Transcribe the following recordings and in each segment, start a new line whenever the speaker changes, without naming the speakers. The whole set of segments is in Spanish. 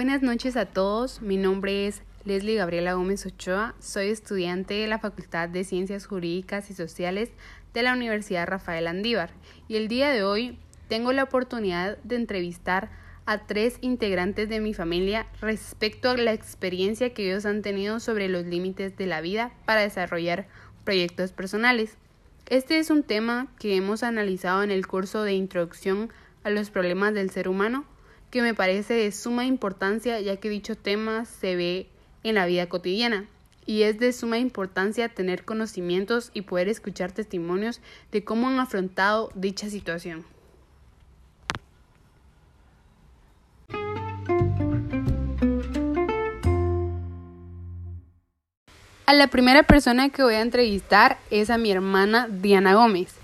Buenas noches a todos, mi nombre es Leslie Gabriela Gómez Ochoa, soy estudiante de la Facultad de Ciencias Jurídicas y Sociales de la Universidad Rafael Andívar. Y el día de hoy tengo la oportunidad de entrevistar a tres integrantes de mi familia respecto a la experiencia que ellos han tenido sobre los límites de la vida para desarrollar proyectos personales. Este es un tema que hemos analizado en el curso de Introducción a los Problemas del Ser Humano, que me parece de suma importancia ya que dicho tema se ve en la vida cotidiana y es de suma importancia tener conocimientos y poder escuchar testimonios de cómo han afrontado dicha situación. A la primera persona que voy a entrevistar es a mi hermana Diana Gómez.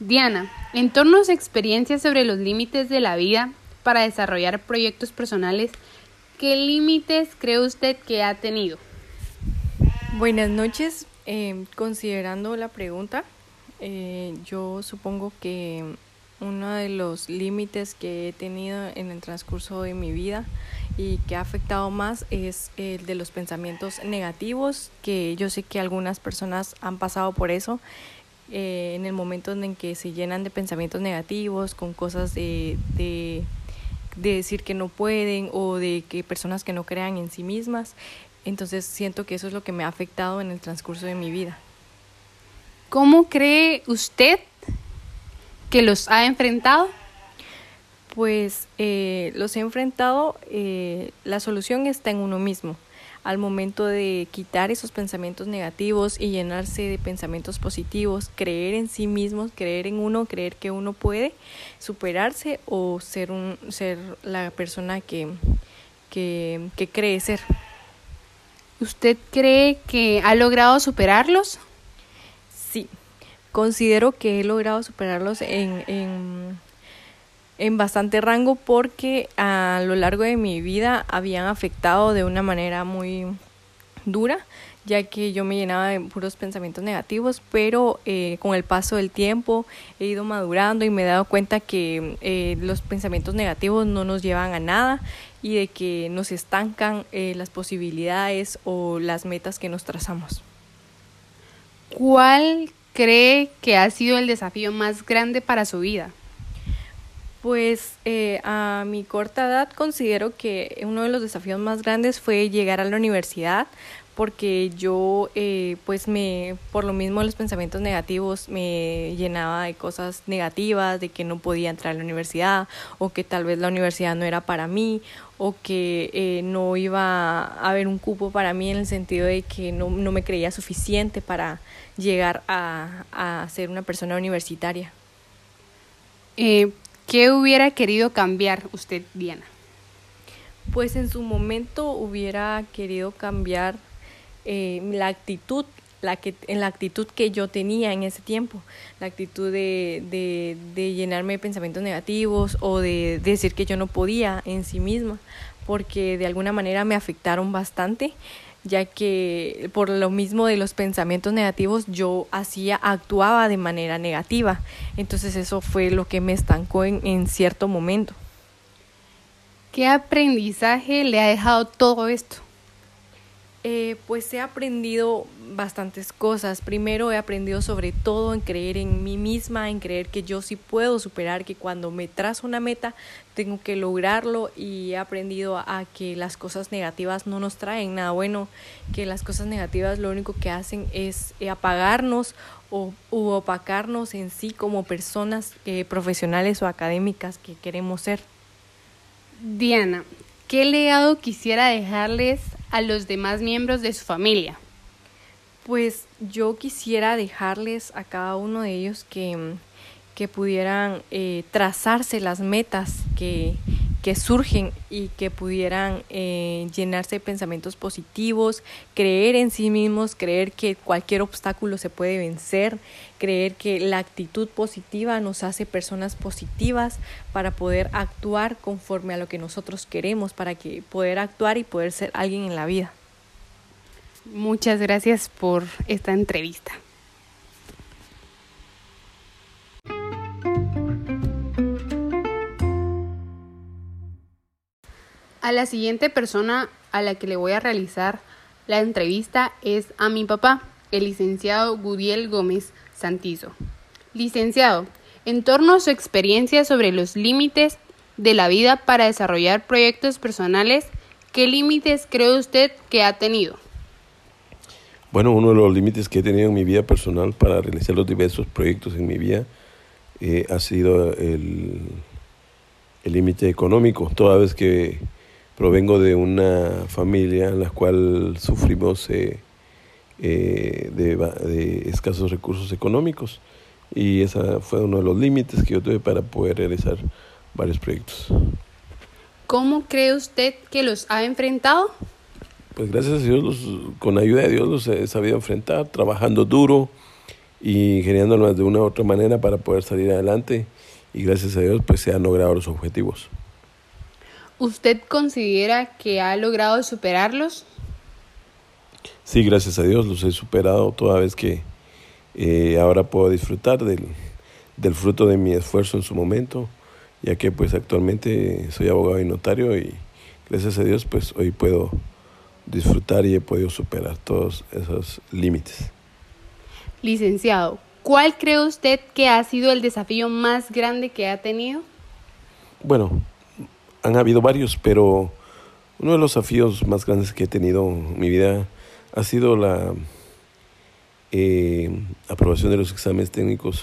Diana, en torno a su experiencia sobre los límites de la vida para desarrollar proyectos personales, ¿qué límites cree usted que ha tenido?
Buenas noches. Eh, considerando la pregunta, eh, yo supongo que uno de los límites que he tenido en el transcurso de mi vida y que ha afectado más es el de los pensamientos negativos, que yo sé que algunas personas han pasado por eso eh, en el momento en que se llenan de pensamientos negativos, con cosas de, de, de decir que no pueden o de que personas que no crean en sí mismas. Entonces siento que eso es lo que me ha afectado en el transcurso de mi vida.
¿Cómo cree usted que los ha enfrentado?
Pues eh, los he enfrentado, eh, la solución está en uno mismo. Al momento de quitar esos pensamientos negativos y llenarse de pensamientos positivos, creer en sí mismo, creer en uno, creer que uno puede superarse o ser, un, ser la persona que, que, que cree ser.
¿Usted cree que ha logrado superarlos?
Sí, considero que he logrado superarlos en, en, en, bastante rango porque a lo largo de mi vida habían afectado de una manera muy dura ya que yo me llenaba de puros pensamientos negativos, pero eh, con el paso del tiempo he ido madurando y me he dado cuenta que eh, los pensamientos negativos no nos llevan a nada y de que nos estancan eh, las posibilidades o las metas que nos trazamos.
¿Cuál cree que ha sido el desafío más grande para su vida?
Pues eh, a mi corta edad considero que uno de los desafíos más grandes fue llegar a la universidad porque yo eh, pues me por lo mismo los pensamientos negativos me llenaba de cosas negativas de que no podía entrar a la universidad o que tal vez la universidad no era para mí o que eh, no iba a haber un cupo para mí en el sentido de que no, no me creía suficiente para llegar a, a ser una persona universitaria.
Eh, ¿Qué hubiera querido cambiar usted, Diana?
Pues en su momento hubiera querido cambiar eh, la actitud la que, en la actitud que yo tenía en ese tiempo, la actitud de, de, de llenarme de pensamientos negativos o de, de decir que yo no podía en sí misma, porque de alguna manera me afectaron bastante ya que por lo mismo de los pensamientos negativos yo hacía, actuaba de manera negativa. Entonces eso fue lo que me estancó en, en cierto momento.
¿Qué aprendizaje le ha dejado todo esto?
Eh, pues he aprendido bastantes cosas. Primero he aprendido sobre todo en creer en mí misma, en creer que yo sí puedo superar, que cuando me trazo una meta tengo que lograrlo y he aprendido a, que las cosas negativas no nos traen nada bueno, que las cosas negativas lo único que hacen es eh, apagarnos o u opacarnos en sí como personas eh, profesionales o académicas que queremos ser.
Diana, ¿qué legado quisiera dejarles a los demás miembros de su familia?
Pues yo quisiera dejarles a cada uno de ellos que, que pudieran eh, trazarse las metas que, que surgen y que pudieran eh, llenarse de pensamientos positivos, creer en sí mismos, creer que cualquier obstáculo se puede vencer, creer que la actitud positiva nos hace personas positivas para poder actuar conforme a lo que nosotros queremos, para que poder actuar y poder ser alguien en la vida.
Muchas gracias por esta entrevista. A la siguiente persona a la que le voy a realizar la entrevista es a mi papá, el licenciado Gudiel Gómez Santizo. Licenciado, en torno a su experiencia sobre los límites de la vida para desarrollar proyectos personales, ¿qué límites cree usted que ha tenido?
Bueno, uno de los límites que he tenido en mi vida personal para realizar los diversos proyectos en mi vida eh, ha sido el límite económico. Toda vez que provengo de una familia en la cual sufrimos eh, eh, de, escasos recursos económicos y ese fue uno de los límites que yo tuve para poder realizar varios proyectos.
¿Cómo cree usted que los ha enfrentado?
Pues gracias a Dios, con ayuda de Dios los he sabido enfrentar, trabajando duro y generándolos de una u otra manera para poder salir adelante y gracias a Dios pues se han logrado los objetivos.
¿Usted considera que ha logrado superarlos?
Sí, gracias a Dios los he superado toda vez que eh, ahora puedo disfrutar del, del, fruto de mi esfuerzo en su momento, ya que pues actualmente soy abogado y notario y gracias a Dios pues hoy puedo disfrutar y he podido superar todos esos límites.
Licenciado, ¿cuál cree usted que ha sido el desafío más grande que ha tenido?
Bueno, han habido varios, pero uno de los desafíos más grandes que he tenido en mi vida ha sido la eh, aprobación de los exámenes técnicos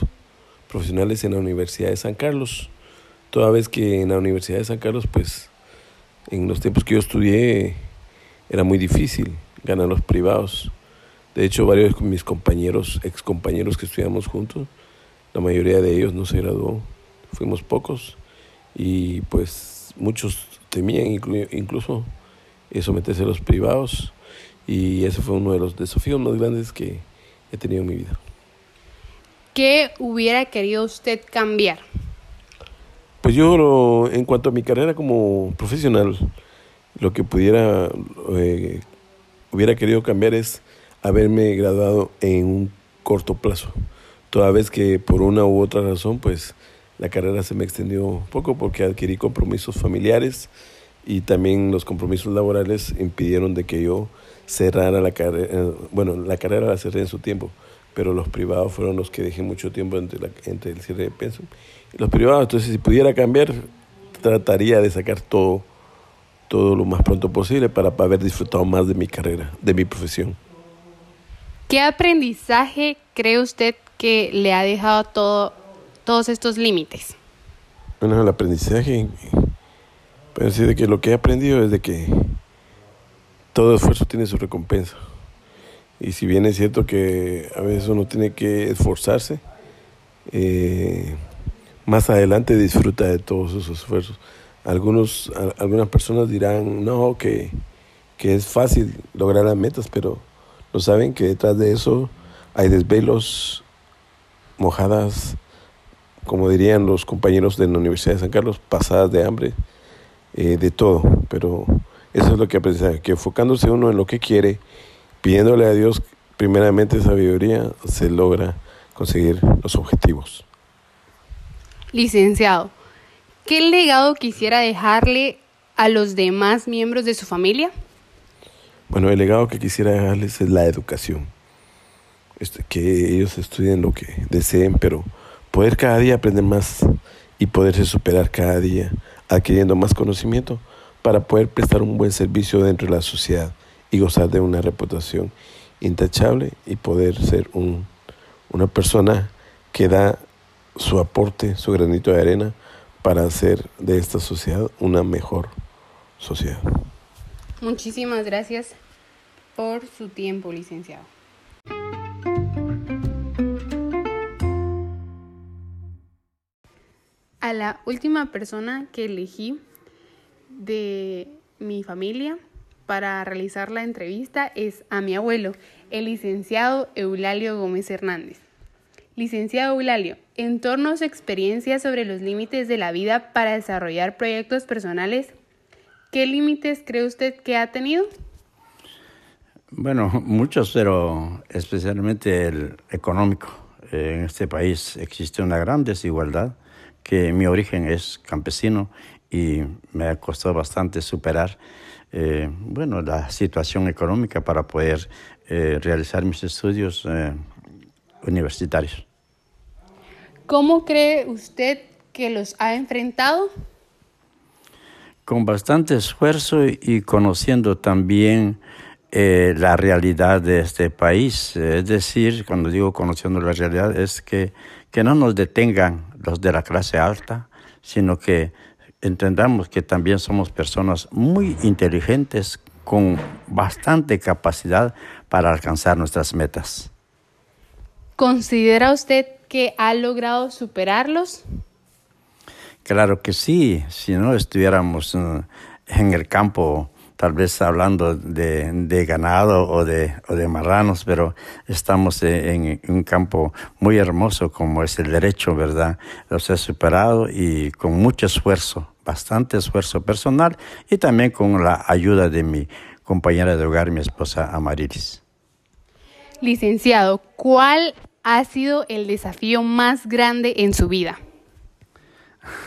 profesionales en la Universidad de San Carlos. Toda vez que en la Universidad de San Carlos, pues en los tiempos que yo estudié era muy difícil ganar los privados. De hecho, varios de mis compañeros, ex compañeros que estudiamos juntos, la mayoría de ellos no se graduó, fuimos pocos y pues muchos temían incluso someterse a los privados y ese fue uno de los desafíos más grandes que he tenido en mi vida.
¿Qué hubiera querido usted cambiar?
Pues yo en cuanto a mi carrera como profesional, lo que pudiera, eh, hubiera querido cambiar es haberme graduado en un corto plazo. Toda vez que por una u otra razón, pues la carrera se me extendió un poco porque adquirí compromisos familiares y también los compromisos laborales impidieron de que yo cerrara la carrera. Eh, bueno, la carrera la cerré en su tiempo, pero los privados fueron los que dejé mucho tiempo entre, entre el cierre de pensum. Los privados, entonces si pudiera cambiar, trataría de sacar todo, todo lo más pronto posible para haber disfrutado más de mi carrera, de mi profesión.
¿Qué aprendizaje cree usted que le ha dejado todo todos estos límites?
Bueno, el aprendizaje, pero sí de que lo que he aprendido es de que todo esfuerzo tiene su recompensa. Y si bien es cierto que a veces uno tiene que esforzarse, eh, más adelante disfruta de todos esos esfuerzos. Algunos, algunas personas dirán, no, que, que es fácil lograr las metas, pero no saben que detrás de eso hay desvelos, mojadas, como dirían los compañeros de la Universidad de San Carlos, pasadas de hambre, eh, de todo. Pero eso es lo que aprendí, que enfocándose uno en lo que quiere, pidiéndole a Dios primeramente sabiduría, se logra conseguir los objetivos.
Licenciado, ¿qué legado quisiera dejarle a los demás miembros de su familia?
Bueno, el legado que quisiera dejarles es la educación. Este, que ellos estudien lo que deseen, pero poder cada día aprender más y poderse superar cada día, adquiriendo más conocimiento para poder prestar un buen servicio dentro de la sociedad y gozar de una reputación intachable y poder ser un, una persona que da su aporte, su granito de arena para hacer de esta sociedad una mejor sociedad.
Muchísimas gracias por su tiempo, licenciado. La última persona que elegí de mi familia para realizar la entrevista es a mi abuelo, el licenciado Eulalio Gómez Hernández. Licenciado Eulalio, en torno a su experiencia sobre los límites de la vida para desarrollar proyectos personales, ¿qué límites cree usted que ha tenido?
Bueno, muchos, pero especialmente el económico. En este país existe una gran desigualdad que mi origen es campesino y me costó bastante superar eh, bueno, la situación económica para poder eh, realizar mis estudios eh, universitarios.
¿Cómo cree usted que los ha enfrentado?
Con bastante esfuerzo y conociendo también eh, la realidad de este país. Es decir, cuando digo conociendo la realidad, es que, que no nos detengan los de la clase alta, sino que entendamos que también somos personas muy inteligentes, con bastante capacidad para alcanzar nuestras metas.
¿Considera usted que ha logrado superarlos?
Claro que sí, si no estuviéramos eh, en el campo, tal vez hablando de, ganado o de, o de, marranos, pero estamos en, un campo muy hermoso como es el derecho, ¿verdad? Los he superado y con mucho esfuerzo, bastante esfuerzo personal y también con la ayuda de mi compañera de hogar, mi esposa Amarilis.
Licenciado, ¿cuál ha sido el desafío más grande en su vida?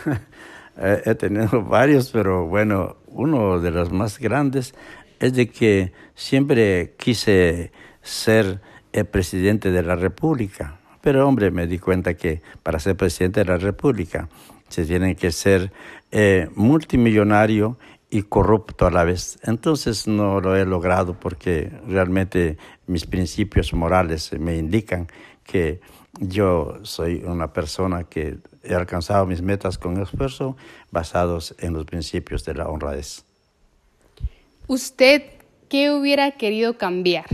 He tenido varios, pero bueno, uno de los más grandes es de que siempre quise ser el presidente de la República. Pero hombre, me di cuenta que para ser presidente de la República se tiene que ser eh, multimillonario y corrupto a la vez. Entonces no lo he logrado porque realmente mis principios morales me indican que yo soy una persona que he alcanzado mis metas con esfuerzo basados en los principios de la honradez.
¿Usted qué hubiera querido cambiar?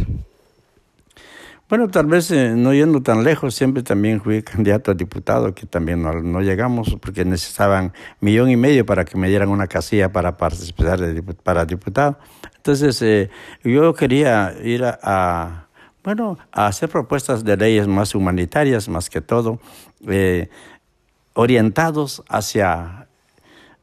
Bueno, tal vez eh, no yendo tan lejos, siempre también fui candidato a diputado, que también no, llegamos porque necesitaban millón y medio para que me dieran una casilla para participar de, para diputado. Entonces, eh, yo quería ir a bueno, a hacer propuestas de leyes más humanitarias, más que todo, eh, orientados hacia,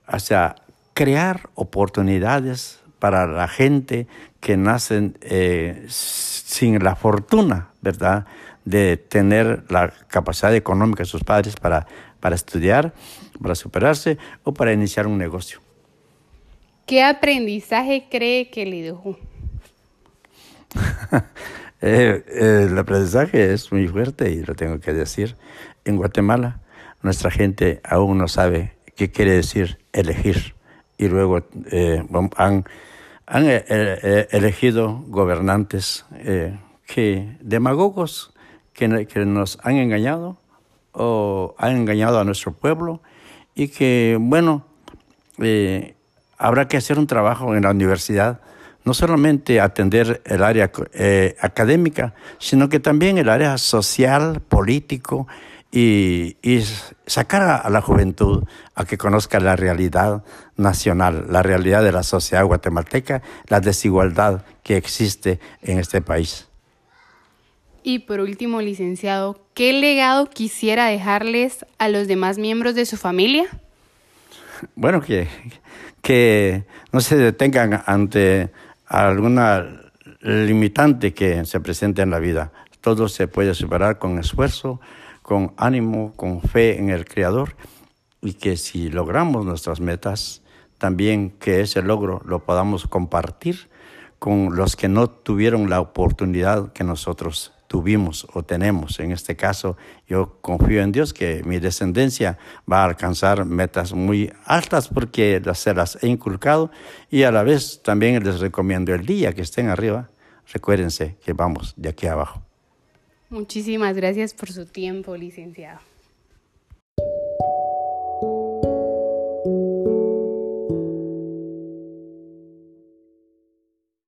hacia crear oportunidades para la gente que nacen eh, sin la fortuna, ¿verdad?, de tener la capacidad económica de sus padres para, para estudiar, para superarse o para iniciar un negocio.
¿Qué aprendizaje cree que le dejó?
Eh, eh, el aprendizaje es muy fuerte y lo tengo que decir. En Guatemala, nuestra gente aún no sabe qué quiere decir elegir. Y luego eh, han, han elegido gobernantes que demagogos que, nos han engañado o han engañado a nuestro pueblo y que, bueno, habrá que hacer un trabajo en la universidad no solamente atender el área eh, académica, sino que también el área social, político y, sacar a, la juventud a que conozca la realidad nacional, la realidad de la sociedad guatemalteca, la desigualdad que existe en este país.
Y por último, licenciado, ¿qué legado quisiera dejarles a los demás miembros de su familia?
Bueno, que, que no se detengan ante alguna limitante que se presente en la vida. Todo se puede superar con esfuerzo, con ánimo, con fe en el Creador y que si logramos nuestras metas, también que ese logro lo podamos compartir con los que no tuvieron la oportunidad que nosotros tuvimos o tenemos. En este caso, yo confío en Dios que mi descendencia va a alcanzar metas muy altas porque se las he inculcado y a la vez también les recomiendo el día que estén arriba, recuérdense que vamos de aquí abajo.
Muchísimas gracias por su tiempo, licenciado.